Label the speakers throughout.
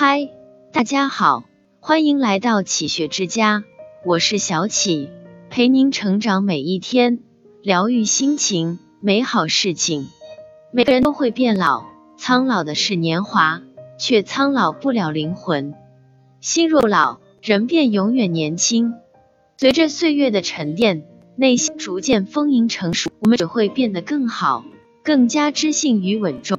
Speaker 1: 嗨，大家好，欢迎来到启学之家，我是小启，陪您成长每一天，疗愈心情，美好事情。每个人都会变老，苍老的是年华，却苍老不了灵魂。心若老，人便永远年轻。随着岁月的沉淀，内心逐渐丰盈成熟，我们只会变得更好，更加知性与稳重。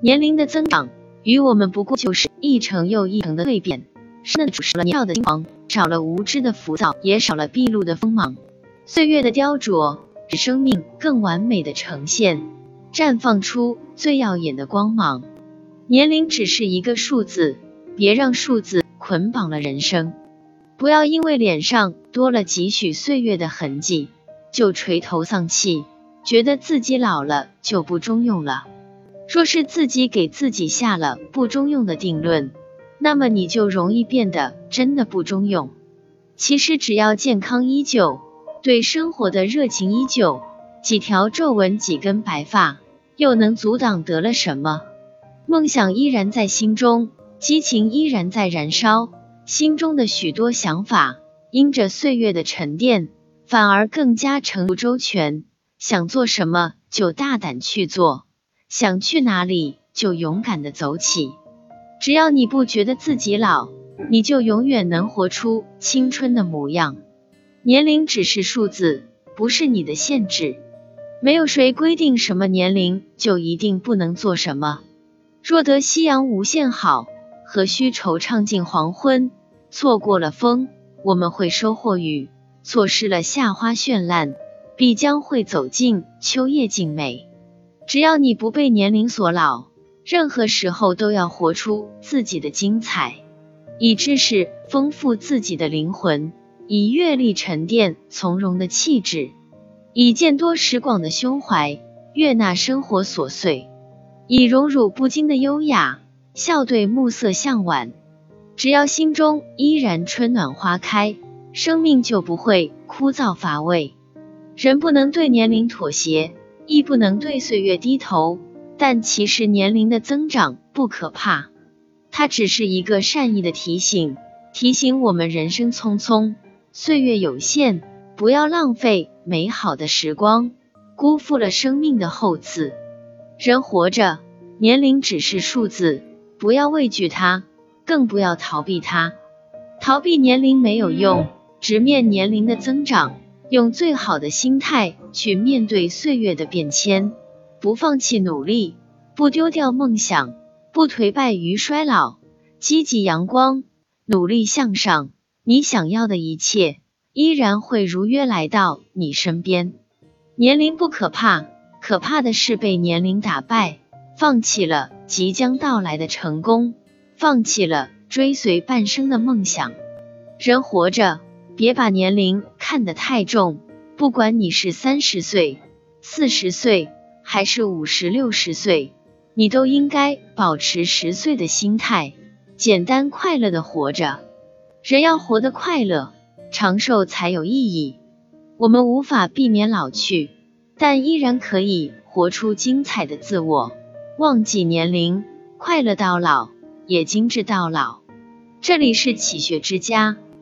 Speaker 1: 年龄的增长。与我们不过就是一程又一程的蜕变，少了年少的金黄，少了无知的浮躁，也少了毕露的锋芒。岁月的雕琢，使生命更完美的呈现，绽放出最耀眼的光芒。年龄只是一个数字，别让数字捆绑了人生。不要因为脸上多了几许岁月的痕迹，就垂头丧气，觉得自己老了就不中用了。若是自己给自己下了不中用的定论，那么你就容易变得真的不中用。其实只要健康依旧，对生活的热情依旧，几条皱纹几根白发，又能阻挡得了什么？梦想依然在心中，激情依然在燃烧，心中的许多想法，因着岁月的沉淀，反而更加成熟周全。想做什么就大胆去做。想去哪里就勇敢的走起，只要你不觉得自己老，你就永远能活出青春的模样。年龄只是数字，不是你的限制。没有谁规定什么年龄就一定不能做什么。若得夕阳无限好，何须惆怅尽黄昏？错过了风，我们会收获雨；错失了夏花绚烂，必将会走进秋叶静美。只要你不被年龄所老，任何时候都要活出自己的精彩，以知识丰富自己的灵魂，以阅历沉淀从容的气质，以见多识广的胸怀悦纳生活琐碎，以荣辱不惊的优雅笑对暮色向晚。只要心中依然春暖花开，生命就不会枯燥乏味。人不能对年龄妥协。亦不能对岁月低头，但其实年龄的增长不可怕，它只是一个善意的提醒，提醒我们人生匆匆，岁月有限，不要浪费美好的时光，辜负了生命的厚赐。人活着，年龄只是数字，不要畏惧它，更不要逃避它。逃避年龄没有用，直面年龄的增长。用最好的心态去面对岁月的变迁，不放弃努力，不丢掉梦想，不颓败于衰老，积极阳光，努力向上，你想要的一切依然会如约来到你身边。年龄不可怕，可怕的是被年龄打败，放弃了即将到来的成功，放弃了追随半生的梦想。人活着。别把年龄看得太重，不管你是三十岁、四十岁，还是五十六十岁，你都应该保持十岁的心态，简单快乐的活着。人要活得快乐、长寿才有意义。我们无法避免老去，但依然可以活出精彩的自我。忘记年龄，快乐到老，也精致到老。这里是启学之家。